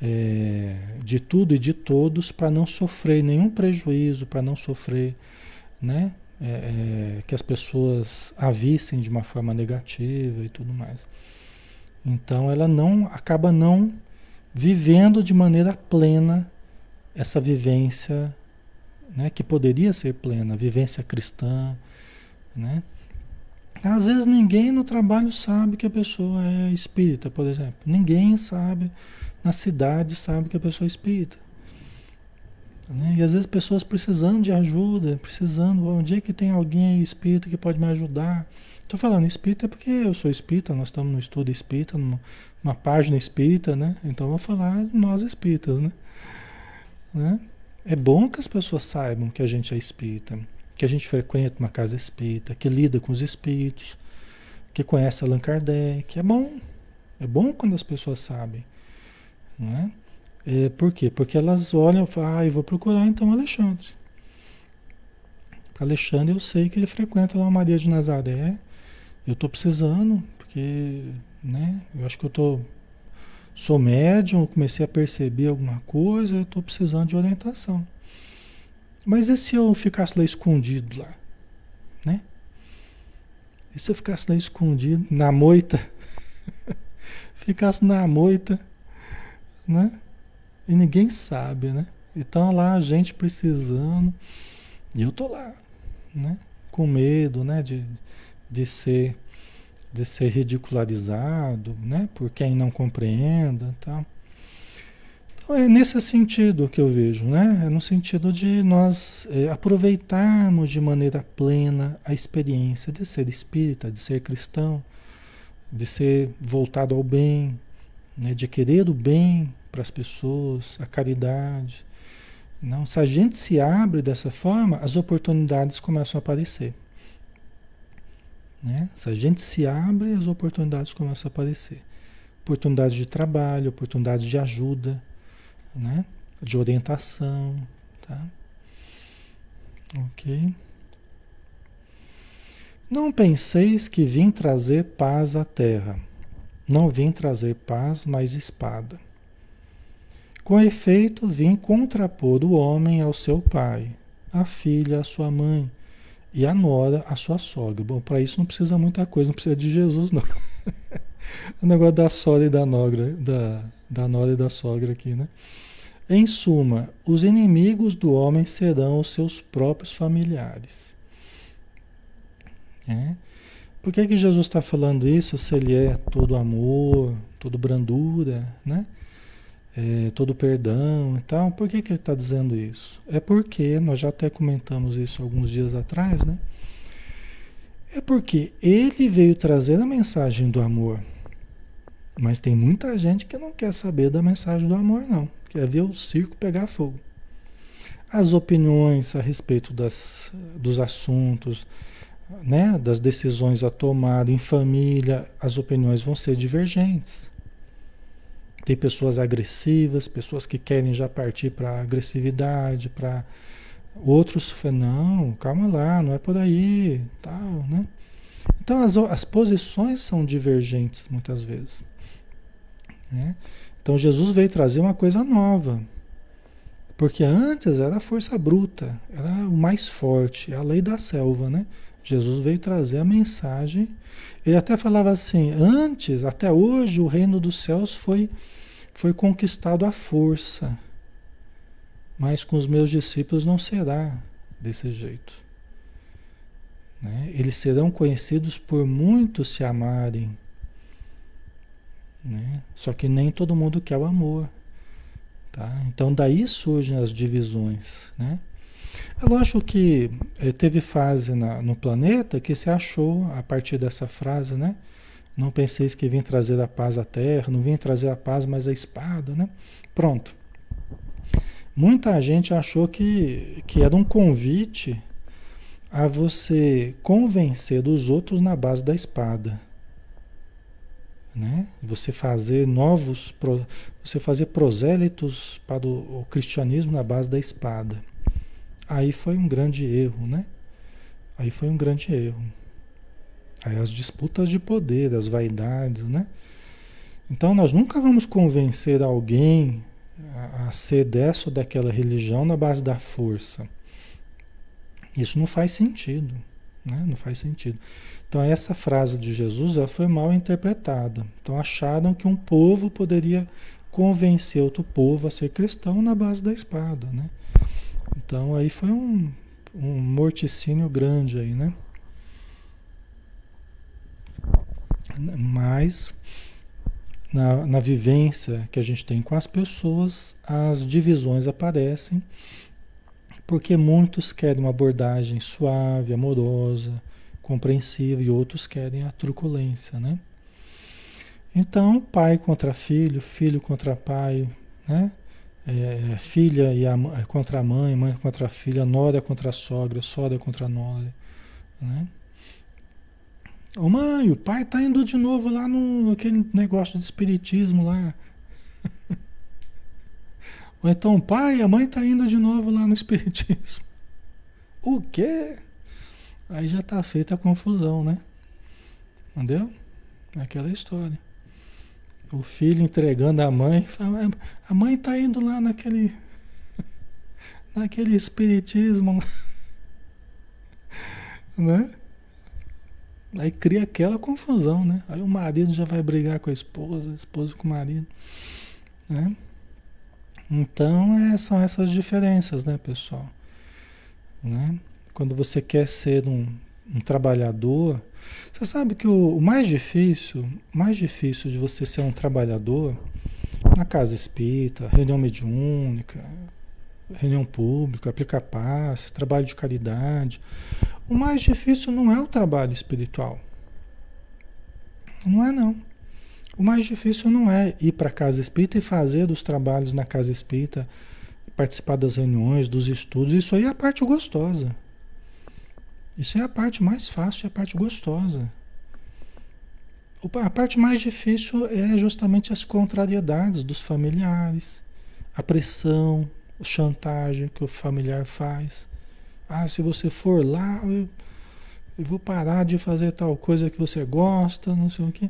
É, de tudo e de todos para não sofrer nenhum prejuízo, para não sofrer, né? É, é, que as pessoas a vissem de uma forma negativa e tudo mais. Então ela não acaba não vivendo de maneira plena essa vivência né, que poderia ser plena, vivência cristã. Né? Às vezes ninguém no trabalho sabe que a pessoa é espírita, por exemplo. Ninguém sabe, na cidade sabe que a pessoa é espírita. Né? E às vezes pessoas precisando de ajuda, precisando, um dia que tem alguém espírita que pode me ajudar. Estou falando espírita porque eu sou espírita, nós estamos no estudo espírita, numa, uma página espírita, né? Então vou falar nós espíritas, né? né? É bom que as pessoas saibam que a gente é espírita, que a gente frequenta uma casa espírita, que lida com os espíritos, que conhece Allan Kardec. É bom. É bom quando as pessoas sabem. Não é? é por quê? Porque elas olham e falam, ah, eu vou procurar então Alexandre. Alexandre eu sei que ele frequenta lá a Maria de Nazaré. Eu estou precisando, porque né? Eu acho que eu tô sou médium, comecei a perceber alguma coisa, eu estou precisando de orientação. Mas e se eu ficasse lá escondido lá, né? E se eu ficasse lá escondido na moita? ficasse na moita, né? E ninguém sabe, né? Então lá a gente precisando, e eu tô lá, né? Com medo, né? De, de ser de ser ridicularizado, né, por quem não compreenda, tá? É nesse sentido que eu vejo, né? É no sentido de nós é, aproveitarmos de maneira plena a experiência de ser espírita, de ser cristão, de ser voltado ao bem, né? de querer o bem para as pessoas, a caridade. Não, se a gente se abre dessa forma, as oportunidades começam a aparecer. Né? Se a gente se abre, as oportunidades começam a aparecer. Oportunidades de trabalho, oportunidades de ajuda, né? de orientação. Tá? Ok. Não penseis que vim trazer paz à terra. Não vim trazer paz, mas espada. Com efeito, vim contrapor o homem ao seu pai, a filha à sua mãe e a nora à sua sogra. Bom, para isso não precisa muita coisa, não precisa de Jesus, não. o negócio da sogra e da nogra, da, da nora e da sogra aqui, né? Em suma, os inimigos do homem serão os seus próprios familiares. É? Por que, que Jesus está falando isso se ele é todo amor, todo brandura, né? é, todo perdão e tal. Por que, que ele está dizendo isso? É porque, nós já até comentamos isso alguns dias atrás, né? É porque ele veio trazer a mensagem do amor. Mas tem muita gente que não quer saber da mensagem do amor, não. Quer ver o circo pegar fogo. As opiniões a respeito das, dos assuntos, né, das decisões a tomar em família, as opiniões vão ser divergentes. Tem pessoas agressivas, pessoas que querem já partir para agressividade, para outros não, calma lá, não é por aí, tal, né? Então as, as posições são divergentes muitas vezes. Né? Então Jesus veio trazer uma coisa nova. Porque antes era a força bruta, era o mais forte, a lei da selva, né? Jesus veio trazer a mensagem. Ele até falava assim: antes, até hoje, o reino dos céus foi foi conquistado à força. Mas com os meus discípulos não será desse jeito. Né? Eles serão conhecidos por muitos se amarem. Né? Só que nem todo mundo quer o amor. Tá? Então daí surgem as divisões. Né? É lógico que eh, teve fase na, no planeta que se achou, a partir dessa frase, né? Não penseis que vim trazer a paz à terra, não vim trazer a paz, mas a espada, né? Pronto. Muita gente achou que, que era um convite a você convencer os outros na base da espada. Né? Você fazer novos, você fazer prosélitos para o, cristianismo na base da espada. Aí foi um grande erro, né? Aí foi um grande erro. Aí as disputas de poder, as vaidades, né? Então nós nunca vamos convencer alguém a, a ser dessa ou daquela religião na base da força. Isso não faz sentido, né? Não faz sentido. Então essa frase de Jesus ela foi mal interpretada. Então acharam que um povo poderia convencer outro povo a ser cristão na base da espada, né? Então aí foi um, um morticínio grande aí, né? Mas na, na vivência que a gente tem com as pessoas, as divisões aparecem porque muitos querem uma abordagem suave, amorosa, compreensiva e outros querem a truculência, né? Então, pai contra filho, filho contra pai, né? É, filha e a, contra a mãe, mãe contra a filha, nora contra a sogra, sogra contra a nora, né? Ô mãe, o pai tá indo de novo lá no aquele negócio de espiritismo lá. Ou então, pai, a mãe tá indo de novo lá no espiritismo. O quê? Aí já tá feita a confusão, né? Entendeu? Aquela história. O filho entregando a mãe, fala, a mãe tá indo lá naquele naquele espiritismo, né? Aí cria aquela confusão, né? Aí o marido já vai brigar com a esposa, a esposa com o marido, né? Então é, são essas diferenças, né, pessoal? Né? Quando você quer ser um, um trabalhador, você sabe que o, o, mais difícil, mais difícil de você ser um trabalhador na casa espírita, reunião mediúnica, reunião pública, aplicar passe, trabalho de caridade, o mais difícil não é o trabalho espiritual. Não é não. O mais difícil não é ir para a casa espírita e fazer dos trabalhos na casa espírita, participar das reuniões, dos estudos. Isso aí é a parte gostosa. Isso é a parte mais fácil, é a parte gostosa. A parte mais difícil é justamente as contrariedades dos familiares, a pressão, a chantagem que o familiar faz. Ah, se você for lá, eu, eu vou parar de fazer tal coisa que você gosta, não sei o quê.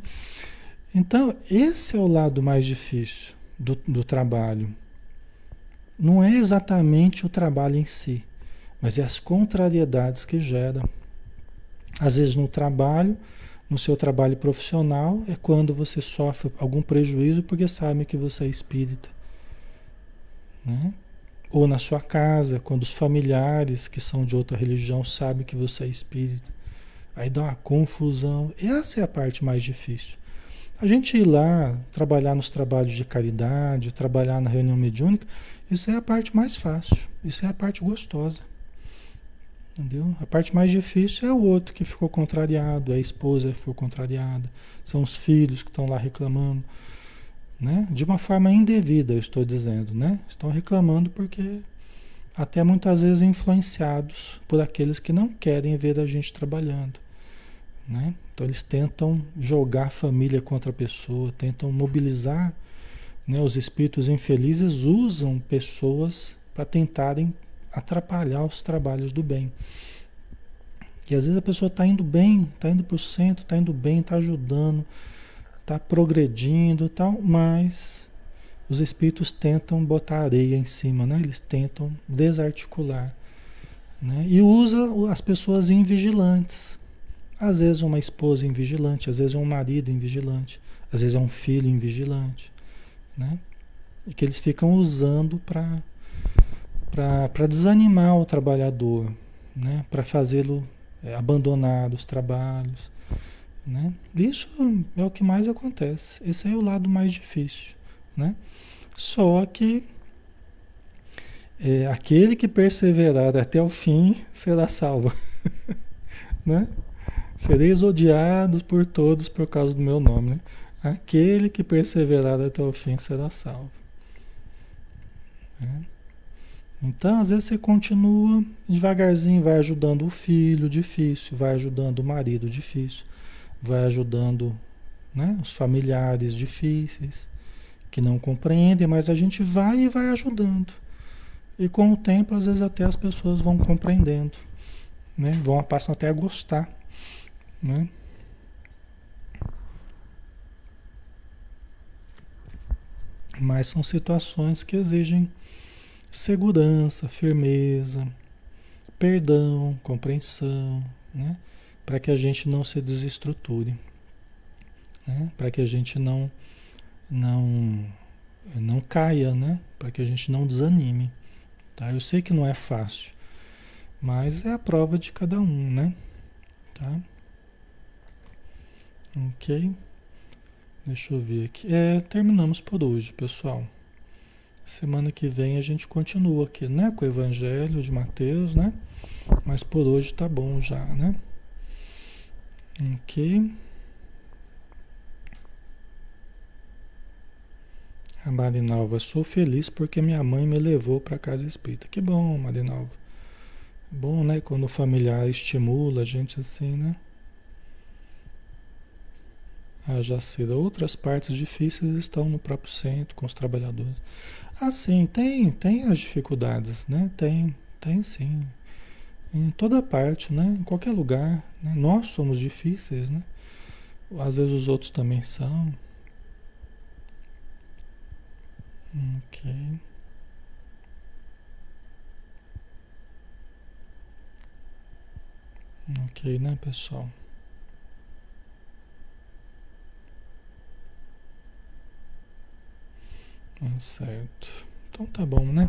Então, esse é o lado mais difícil do, do trabalho. Não é exatamente o trabalho em si, mas é as contrariedades que gera. Às vezes no trabalho, no seu trabalho profissional, é quando você sofre algum prejuízo porque sabe que você é espírita. Né? Ou na sua casa, quando os familiares que são de outra religião sabem que você é espírita. Aí dá uma confusão. Essa é a parte mais difícil. A gente ir lá, trabalhar nos trabalhos de caridade, trabalhar na reunião mediúnica, isso é a parte mais fácil. Isso é a parte gostosa. Entendeu? A parte mais difícil é o outro que ficou contrariado, é a esposa que ficou contrariada, são os filhos que estão lá reclamando, né? De uma forma indevida, eu estou dizendo, né? Estão reclamando porque até muitas vezes influenciados por aqueles que não querem ver a gente trabalhando, né? Então eles tentam jogar a família contra a pessoa, tentam mobilizar, né? Os espíritos infelizes usam pessoas para tentarem atrapalhar os trabalhos do bem. E às vezes a pessoa está indo bem, está indo para o centro, está indo bem, está ajudando, está progredindo tal, mas os espíritos tentam botar areia em cima, né? Eles tentam desarticular. Né? E usa as pessoas invigilantes. Às vezes uma esposa invigilante, às vezes um marido invigilante, às vezes é um filho invigilante. Né? E que eles ficam usando para para desanimar o trabalhador, né? para fazê-lo é, abandonar os trabalhos. Né? Isso é o que mais acontece. Esse é o lado mais difícil. Né? Só que é, aquele que perseverar até o fim será salvo. né? Sereis odiados por todos por causa do meu nome. Né? Aquele que perseverar até o fim será salvo. Né? Então, às vezes você continua devagarzinho, vai ajudando o filho difícil, vai ajudando o marido difícil, vai ajudando né, os familiares difíceis, que não compreendem, mas a gente vai e vai ajudando. E com o tempo, às vezes até as pessoas vão compreendendo, né? Vão passam até a gostar, né? Mas são situações que exigem segurança, firmeza, perdão, compreensão, né? para que a gente não se desestruture, né? para que a gente não, não, não caia, né? para que a gente não desanime. Tá? Eu sei que não é fácil, mas é a prova de cada um, né? Tá? Ok? Deixa eu ver aqui. É, terminamos por hoje, pessoal. Semana que vem a gente continua aqui, né? Com o Evangelho de Mateus, né? Mas por hoje tá bom já, né? Ok. A Marinalva, sou feliz porque minha mãe me levou para casa espírita. Que bom, Marinalva. Bom, né? Quando o familiar estimula a gente assim, né? A ah, Jacira, outras partes difíceis estão no próprio centro, com os trabalhadores. Ah, sim, tem, tem as dificuldades, né? Tem, tem sim. Em toda parte, né? Em qualquer lugar. Né? Nós somos difíceis, né? Às vezes os outros também são. Ok. Ok, né, pessoal? Certo. Então tá bom, né?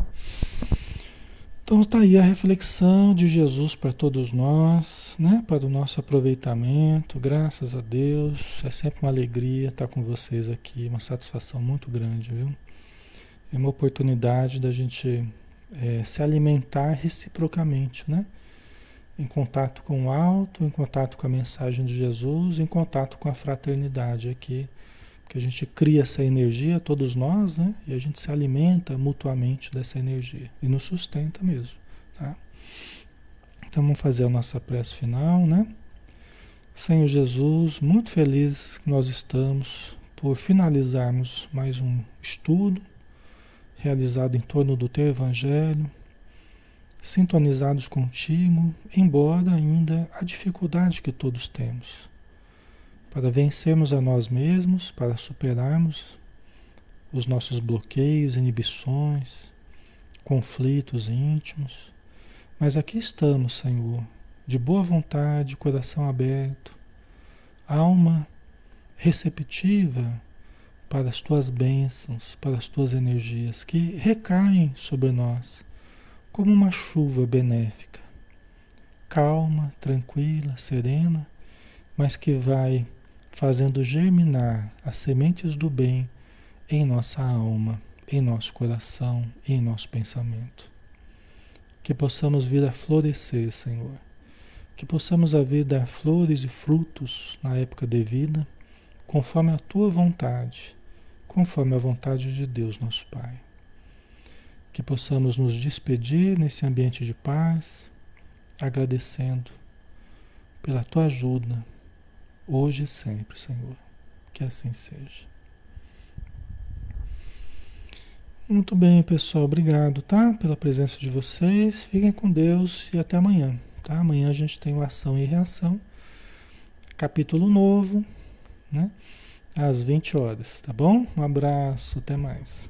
Então está aí a reflexão de Jesus para todos nós, né? Para o nosso aproveitamento. Graças a Deus. É sempre uma alegria estar com vocês aqui, uma satisfação muito grande, viu? É uma oportunidade da gente é, se alimentar reciprocamente, né? Em contato com o alto, em contato com a mensagem de Jesus, em contato com a fraternidade aqui que a gente cria essa energia, todos nós, né? E a gente se alimenta mutuamente dessa energia e nos sustenta mesmo, tá? Então vamos fazer a nossa prece final, né? Senhor Jesus, muito felizes que nós estamos por finalizarmos mais um estudo realizado em torno do teu evangelho, sintonizados contigo, embora ainda a dificuldade que todos temos para vencermos a nós mesmos, para superarmos os nossos bloqueios, inibições, conflitos íntimos. Mas aqui estamos, Senhor, de boa vontade, coração aberto, alma receptiva para as tuas bênçãos, para as tuas energias que recaem sobre nós como uma chuva benéfica, calma, tranquila, serena, mas que vai fazendo germinar as sementes do bem em nossa alma, em nosso coração e em nosso pensamento. Que possamos vir a florescer, Senhor. Que possamos a vir dar flores e frutos na época devida, conforme a tua vontade, conforme a vontade de Deus, nosso Pai. Que possamos nos despedir nesse ambiente de paz, agradecendo pela tua ajuda hoje e sempre, Senhor. Que assim seja. Muito bem, pessoal. Obrigado, tá? Pela presença de vocês. Fiquem com Deus e até amanhã, tá? Amanhã a gente tem o ação e reação. Capítulo novo, né? Às 20 horas, tá bom? Um abraço, até mais.